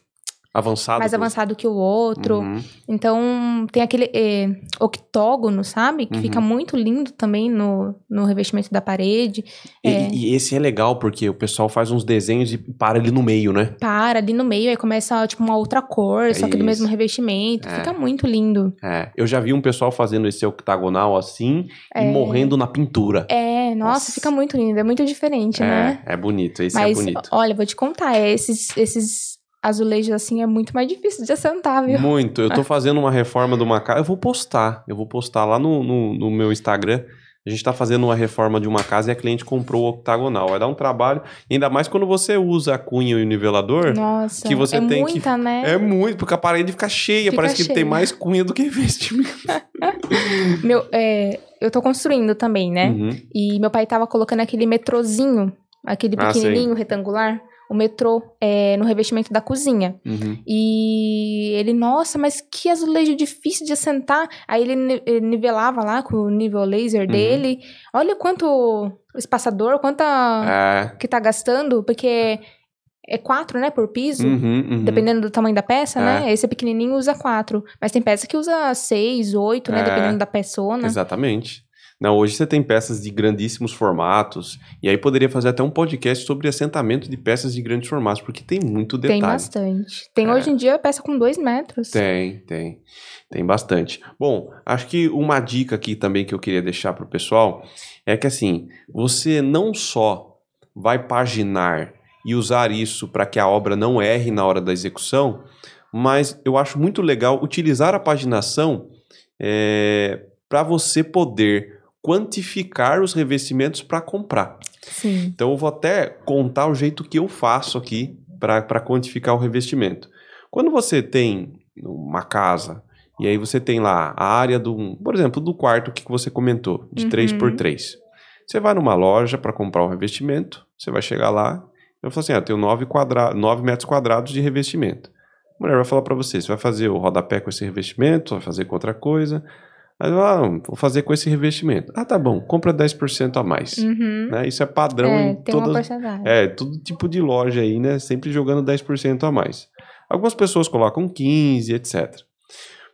Avançado. mais que- avançado que o outro. Uhum. Então, tem aquele é, octógono, sabe? Que Uhum. fica muito lindo também no, no revestimento da parede. E, É. e esse é legal, porque o pessoal faz uns desenhos e para ali no meio, né? Para ali no meio, aí começa, tipo, uma outra cor, É só que do mesmo isso. revestimento. É. Fica muito lindo. É, eu já vi um pessoal fazendo esse octagonal assim e É. morrendo na pintura. É, nossa, Nossa. fica muito lindo. É muito diferente, né? É, é bonito, esse Mas, é bonito. olha, vou te contar, é, esses, esses azulejos assim é muito mais difícil de assentar, viu? Muito. Eu tô fazendo uma reforma de uma casa. Eu vou postar. Eu vou postar lá no, no, no meu Instagram. A gente tá fazendo uma reforma de uma casa e a cliente comprou o octagonal. Vai dar um trabalho. Ainda mais quando você usa a cunha e o nivelador. Nossa, que você é tem que- muita, né? É muito, porque a parede fica cheia. Fica Parece que tem cheia. mais cunha do que vestimento. Meu, é, eu tô construindo também, né? Uhum. E meu pai tava colocando aquele metrozinho, aquele Ah, pequenininho, retangular, o metrô é, no revestimento da cozinha. Uhum. E ele, nossa, mas que azulejo difícil de assentar. Aí ele ni- ele nivelava lá com o nível laser Uhum. dele. Olha quanto espaçador, quanta É. que tá gastando, porque é quatro, né, por piso. Uhum, uhum. Dependendo do tamanho da peça, É. né? Esse pequenininho usa quatro. Mas tem peça que usa seis, oito, né? É. Dependendo da peçona. Exatamente. Não, hoje você tem peças de grandíssimos formatos, e aí poderia fazer até um podcast sobre assentamento de peças de grandes formatos, porque tem muito detalhe. Tem bastante. Tem É. hoje em dia peça com dois metros. Tem, tem. Tem bastante. Bom, acho que uma dica aqui também que eu queria deixar para o pessoal é que assim, você não só vai paginar e usar isso para que a obra não erre na hora da execução, mas eu acho muito legal utilizar a paginação para você poder quantificar os revestimentos para comprar. Sim. Então eu vou até contar o jeito que eu faço aqui para quantificar o revestimento. Quando você tem uma casa e aí você tem lá a área do, por exemplo, do quarto que você comentou, de Uhum. 3x3. Você vai numa loja para comprar um revestimento, você vai chegar lá, eu falo assim, ah, eu tenho 9, quadra 9 metros quadrados de revestimento. A mulher vai falar para você, você vai fazer o rodapé com esse revestimento, vai fazer com outra coisa. Aí ah, vou fazer com esse revestimento. Ah, tá bom, compra 10% a mais. Uhum. Né? Isso é padrão É, em tem uma todas, porcentagem. é, todo tipo de loja aí, né? Sempre jogando 10% a mais. Algumas pessoas colocam 15, etc.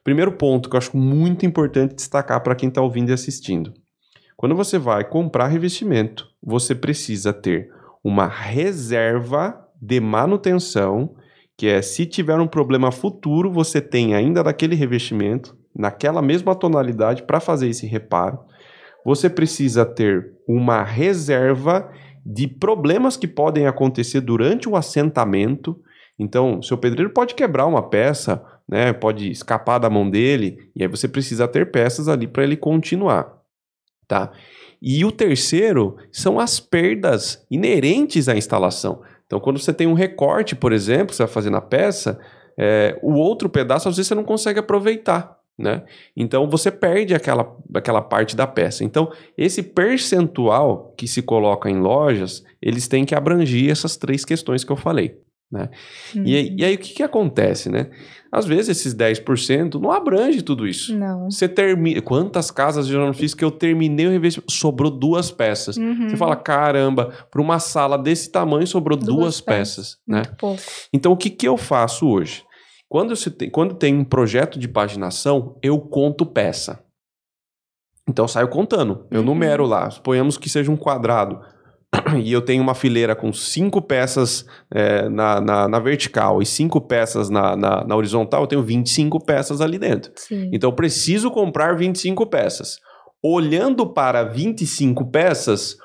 Primeiro ponto que eu acho muito importante destacar para quem está ouvindo e assistindo. Quando você vai comprar revestimento, você precisa ter uma reserva de manutenção, que é se tiver um problema futuro, você tem ainda daquele revestimento, naquela mesma tonalidade, para fazer esse reparo. Você precisa ter uma reserva de problemas que podem acontecer durante o assentamento. Então, seu pedreiro pode quebrar uma peça, né? Pode escapar da mão dele, e aí você precisa ter peças ali para ele continuar, tá? E o terceiro são as perdas inerentes à instalação. Então, quando você tem um recorte, por exemplo, você vai fazer na peça, é, o outro pedaço às vezes você não consegue aproveitar, né? Então você perde aquela, aquela parte da peça. Então, esse percentual que se coloca em lojas, eles têm que abranger essas três questões que eu falei. Né? Uhum. E, aí- e aí o que, que acontece, né? Às vezes esses 10% não abrange tudo isso. Não. Você termina. Quantas casas eu já não fiz que eu terminei o revestimento? Sobrou duas peças. Uhum. Você fala, caramba, para uma sala desse tamanho sobrou duas, Duas peças, peças. né? Pouco. Então, o que, que eu faço hoje? Quando, se tem, quando tem um projeto de paginação, eu conto peça. Então, eu saio contando. Eu Uhum. numero lá. Suponhamos que seja um quadrado. E eu tenho uma fileira com cinco peças é, na, na, na vertical e cinco peças na, na, na horizontal, eu tenho 25 peças ali dentro. Sim. Então, eu preciso comprar 25 peças. Olhando para 25 peças,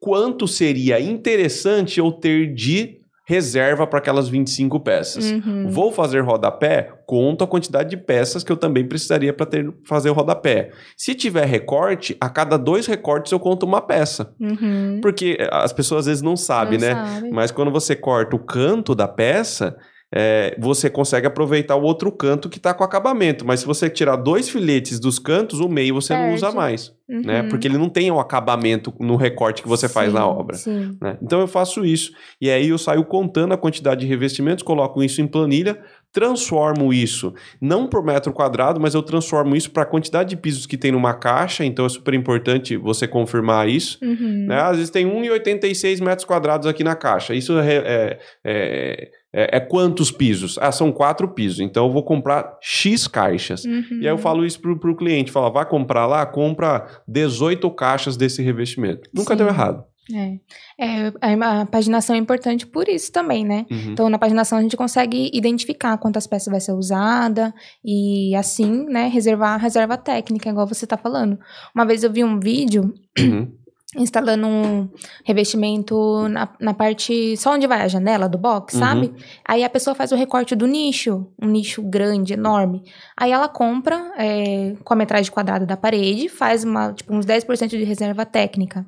quanto seria interessante eu ter de reserva para aquelas 25 peças? Uhum. Vou fazer rodapé? Conto a quantidade de peças que eu também precisaria para fazer o rodapé. Se tiver recorte, a cada dois recortes eu conto uma peça. Uhum. Porque eh, as pessoas às vezes não sabem, Não né? sabe. Mas quando você corta o canto da peça, é, você consegue aproveitar o outro canto que está com acabamento. Mas se você tirar dois filetes dos cantos, o meio você não usa Perde. mais, né? Uhum. Porque ele não tem o acabamento no recorte que você faz na Sim, obra. Sim. né? Então eu faço isso. E aí eu saio contando a quantidade de revestimentos, coloco isso em planilha, transformo isso, não por metro quadrado, mas eu transformo isso para a quantidade de pisos que tem numa caixa. Então é super importante você confirmar isso. Uhum. Né? Às vezes tem 1,86 metros quadrados aqui na caixa. Isso é, é, é, é- é quantos pisos? Ah, são quatro pisos. Então eu vou comprar X caixas. Uhum. E aí eu falo isso pro, pro cliente, fala, vai comprar lá, compra 18 caixas desse revestimento. Nunca Sim. deu errado. É. É, a, a paginação é importante por isso também, né? Uhum. Então, na paginação a gente consegue identificar quantas peças vai ser usada e assim, né, reservar a reserva técnica, igual você tá falando. Uma vez eu vi um vídeo Uhum. Instalando um revestimento na, na parte só onde vai a janela do box, Uhum. sabe? Aí a pessoa faz o recorte do nicho, um nicho grande, enorme. Aí ela compra é, com a metragem quadrada da parede, faz uma, tipo, uns 10% de reserva técnica.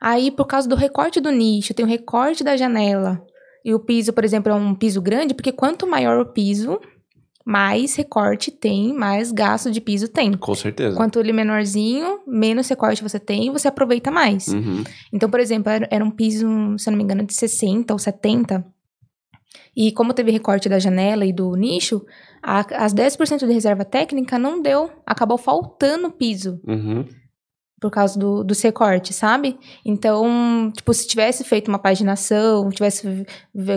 Aí, por causa do recorte do nicho, tem o recorte da janela. E o piso, por exemplo, é um piso grande, porque quanto maior o piso, mais recorte tem, mais gasto de piso tem. Com certeza. Quanto ele menorzinho, menos recorte você tem, você aproveita mais. Uhum. Então, por exemplo, era, era um piso, se eu não me engano, de 60 ou 70. E como teve recorte da janela e do nicho, a, as 10% de reserva técnica não deu. Acabou faltando piso. Uhum. Por causa do, do recorte, sabe? Então, tipo, se tivesse feito uma paginação, tivesse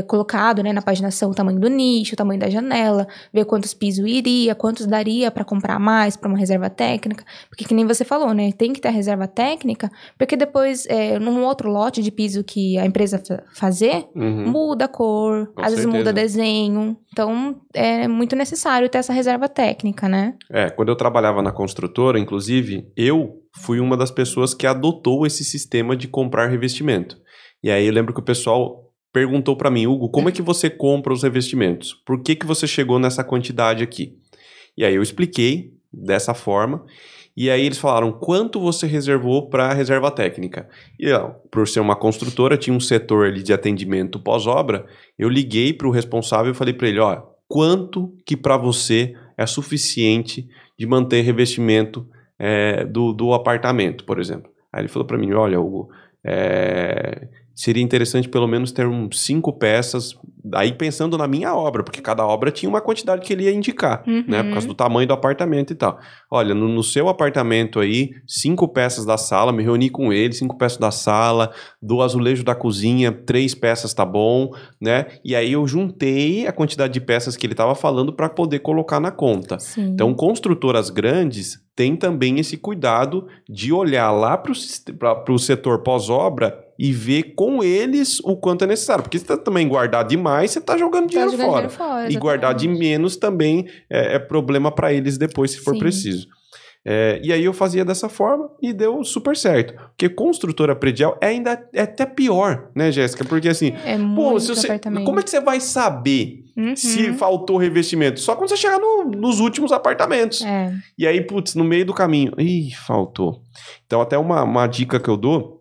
colocado, né, na paginação o tamanho do nicho, o tamanho da janela, ver quantos pisos iria, quantos daria para comprar mais para uma reserva técnica, porque que nem você falou, né, tem que ter a reserva técnica, porque depois, é, num outro lote de piso que a empresa fazer, uhum. muda a cor, Com às certeza. vezes muda desenho, então é muito necessário ter essa reserva técnica, né? É, quando eu trabalhava na construtora, inclusive, eu fui uma das pessoas que adotou esse sistema de comprar revestimento. E aí eu lembro que o pessoal perguntou para mim, Hugo, como é que você compra os revestimentos? Por que, que você chegou nessa quantidade aqui? E aí eu expliquei dessa forma. E aí eles falaram quanto você reservou para a reserva técnica. E ó, por ser uma construtora, tinha um setor ali de atendimento pós-obra. Eu liguei para o responsável e falei para ele, ó, quanto que para você é suficiente de manter revestimento é, do, do apartamento, por exemplo. Aí ele falou para mim, olha, Hugo, é, seria interessante pelo menos ter uns cinco peças, aí pensando na minha obra, porque cada obra tinha uma quantidade que ele ia indicar, uhum. né, por causa do tamanho do apartamento e tal. Olha, no, no, seu apartamento aí, cinco peças da sala, me reuni com ele, cinco peças da sala, do azulejo da cozinha, três peças tá bom, né, e aí eu juntei a quantidade de peças que ele estava falando para poder colocar na conta. Sim. Então, construtoras grandes tem também esse cuidado de olhar lá para o setor pós-obra e ver com eles o quanto é necessário. Porque se você também guardar demais, você está jogando, tá dinheiro, jogando fora. dinheiro fora. E guardar de menos também é, é problema para eles depois, se for Sim. preciso. É, e aí eu fazia dessa forma e deu super certo. Porque construtora predial é ainda é até pior, né, Jéssica? Porque assim, é pô, você, como é que você vai saber uhum. se faltou revestimento? Só quando você chegar no, nos últimos apartamentos. É. E aí, putz, no meio do caminho, ih, faltou. Então, até uma, uma dica que eu dou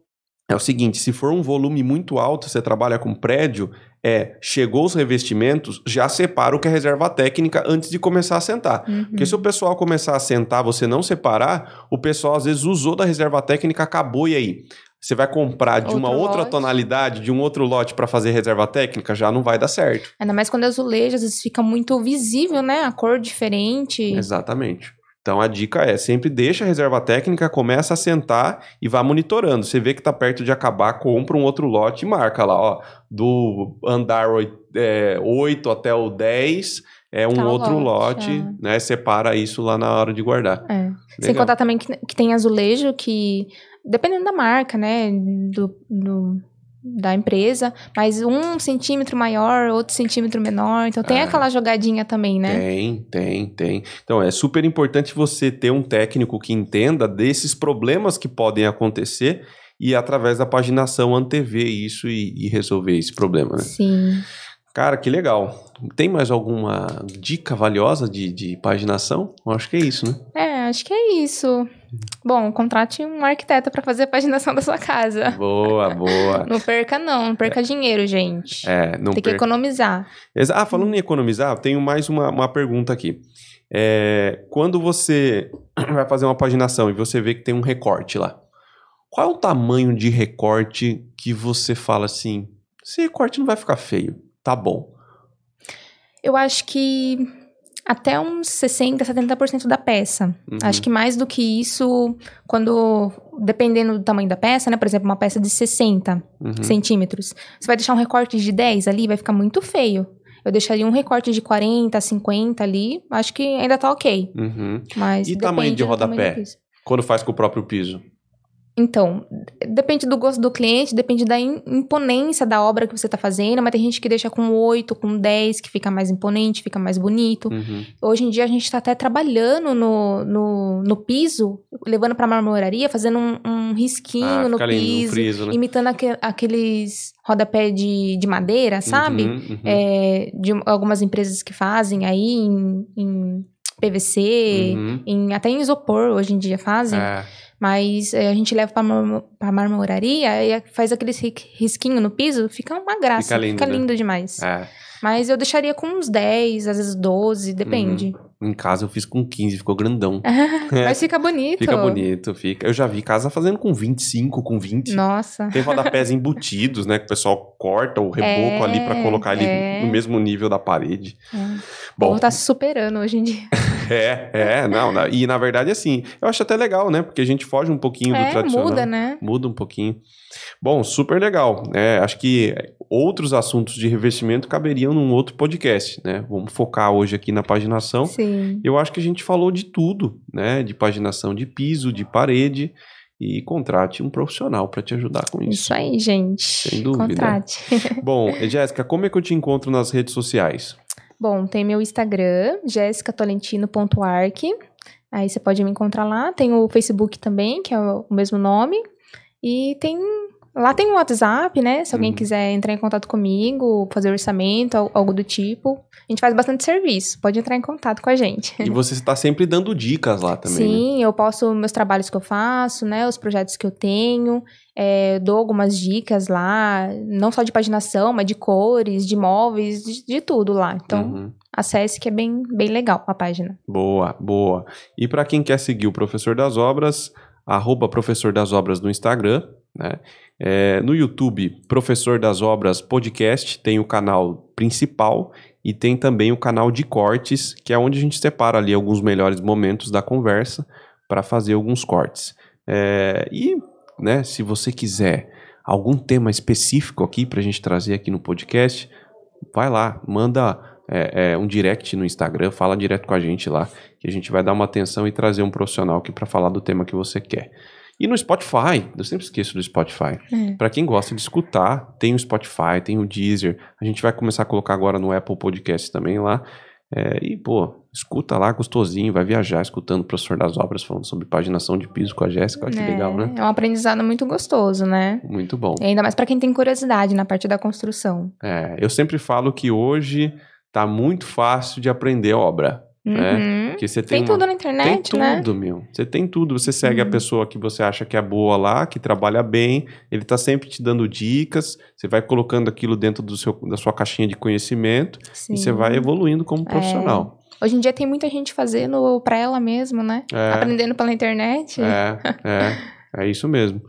é o seguinte: se for um volume muito alto, você trabalha com prédio, é chegou os revestimentos, já separa o que é reserva técnica antes de começar a sentar. Uhum. Porque se o pessoal começar a sentar, você não separar, o pessoal às vezes usou da reserva técnica, acabou e aí. Você vai comprar de outro uma outra lote. tonalidade, de um outro lote para fazer reserva técnica, já não vai dar certo. Ainda mais quando é azulejo, às vezes fica muito visível, né? A cor diferente. Exatamente. Então a dica é sempre deixa a reserva técnica, começa a sentar e vá monitorando. Você vê que está perto de acabar, compra um outro lote e marca lá, ó, do andar 8, é, 8 até o 10 é um tá outro lote, lote é. né? Separa isso lá na hora de guardar. É. Sem contar também que, que tem azulejo que, dependendo da marca, né? Do, do da empresa, mas um centímetro maior, outro centímetro menor. Então tem é. aquela jogadinha também, né? Tem, tem, tem. Então é super importante você ter um técnico que entenda desses problemas que podem acontecer e através da paginação antever isso e, e resolver esse problema, né? Sim. Cara, que legal. Tem mais alguma dica valiosa de, de paginação? Eu acho que é isso, né? É, acho que é isso. Bom, contrate um arquiteto para fazer a paginação da sua casa. Boa, boa. não perca não, não perca é. dinheiro, gente. É, não Tem que economizar. Ah, falando em economizar, tenho mais uma, uma pergunta aqui. É, quando você vai fazer uma paginação e você vê que tem um recorte lá, qual é o tamanho de recorte que você fala assim, esse recorte não vai ficar feio, tá bom? Eu acho que até uns 60%, 70% da peça. Uhum. Acho que mais do que isso, quando. Dependendo do tamanho da peça, né? Por exemplo, uma peça de 60 uhum. centímetros. Você vai deixar um recorte de 10 ali, vai ficar muito feio. Eu deixaria um recorte de 40, 50 ali. Acho que ainda tá ok. Uhum. Mas e tamanho de rodapé? Quando faz com o próprio piso? Então, depende do gosto do cliente, depende da imponência da obra que você está fazendo, mas tem gente que deixa com 8, com 10, que fica mais imponente, fica mais bonito. Uhum. Hoje em dia a gente está até trabalhando no, no, no piso, levando para a marmoraria, fazendo um, um risquinho ah, no piso, friso, né? imitando aqu aqueles rodapé de, de madeira, sabe? Uhum, uhum. É, de algumas empresas que fazem aí em, em PVC, uhum. em, até em isopor hoje em dia fazem. É. Mas é, a gente leva pra, mar pra marmoraria e faz aquele risquinho no piso, fica uma graça. Fica lindo, fica né? lindo demais. É. Mas eu deixaria com uns 10, às vezes 12, depende. Uhum. Em casa eu fiz com 15, ficou grandão. Mas fica bonito. Fica bonito, fica. Eu já vi casa fazendo com 25, com 20. Nossa. Tem rodapés embutidos, né? Que o pessoal corta o reboco é, ali para colocar ali é. no mesmo nível da parede. É. Bom, tá se superando hoje em dia. É, é, não, na- e na verdade, assim, eu acho até legal, né? Porque a gente foge um pouquinho do É, tradicional. muda, né? Muda um pouquinho. Bom, super legal. É, acho que outros assuntos de revestimento caberiam num outro podcast, né? Vamos focar hoje aqui na paginação. Sim. Eu acho que a gente falou de tudo, né? De paginação de piso, de parede. E contrate um profissional para te ajudar com isso. Isso aí, gente. Sem dúvida. Contrate. Bom, Jéssica, como é que eu te encontro nas redes sociais? Bom, tem meu Instagram, jessicatolentino.arc. Aí você pode me encontrar lá. Tem o Facebook também, que é o mesmo nome. E tem. Lá tem o WhatsApp, né? Se alguém Uhum. quiser entrar em contato comigo, fazer orçamento, al- algo do tipo. A gente faz bastante serviço. Pode entrar em contato com a gente. E você está sempre dando dicas lá também, né? Sim, eu posto meus trabalhos que eu faço, né? Os projetos que eu tenho. é, dou algumas dicas lá, não só de paginação, mas de cores, de móveis, de, de tudo lá. Então, Uhum. acesse que é bem, bem legal a página. Boa, boa. E para quem quer seguir o Professor das Obras, arroba Professor das Obras no Instagram, né? É, no YouTube, Professor das Obras Podcast, tem o canal principal e tem também o canal de cortes, que é onde a gente separa ali alguns melhores momentos da conversa para fazer alguns cortes. É, e, né, se você quiser algum tema específico aqui para a gente trazer aqui no podcast, vai lá, manda é, é, um direct no Instagram, fala direto com a gente lá, que a gente vai dar uma atenção e trazer um profissional aqui para falar do tema que você quer. E no Spotify, eu sempre esqueço do Spotify. É. Para quem gosta de escutar, tem o Spotify, tem o Deezer. A gente vai começar a colocar agora no Apple Podcast também lá. É, e, pô, escuta lá, gostosinho, vai viajar escutando o professor das obras falando sobre paginação de piso com a Jéssica. Olha que É, legal, né? É um aprendizado muito gostoso, né? Muito bom. E ainda mais pra quem tem curiosidade na parte da construção. É, eu sempre falo que hoje tá muito fácil de aprender obra. Né? Uhum. Porque você tem, Tem uma- tudo na internet, Tem né? tudo, meu. Você tem tudo. Você segue a Uhum. pessoa que você acha que é boa lá, que trabalha bem. Ele tá sempre te dando dicas. Você vai colocando aquilo dentro do seu, da sua caixinha de conhecimento Sim. e você vai evoluindo como profissional. Hoje em dia tem muita gente fazendo pra ela mesmo, né? É, Aprendendo pela internet. é, é, é isso mesmo.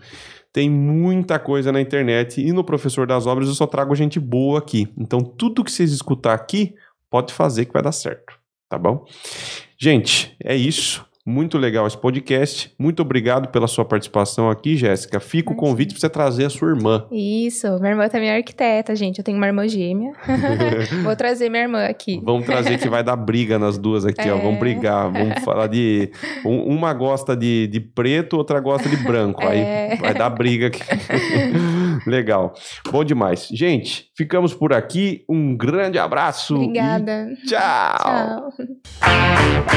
Tem muita coisa na internet e no Professor das Obras eu só trago gente boa aqui. Então tudo que vocês escutar aqui, pode fazer que vai dar certo, tá bom? Gente, é isso. Muito legal esse podcast. Muito obrigado pela sua participação aqui, Jéssica. Fica o convite para você trazer a sua irmã. Isso, minha irmã também é arquiteta, gente. Eu tenho uma irmã gêmea. Vou trazer minha irmã aqui. Vamos trazer que vai dar briga nas duas aqui, ó. É. Vamos brigar. Vamos falar de. um- uma gosta de, de preto, outra gosta de branco. Aí É. vai dar briga aqui. Legal. Bom demais. Gente, ficamos por aqui. Um grande abraço. Obrigada. tchau. Tchau.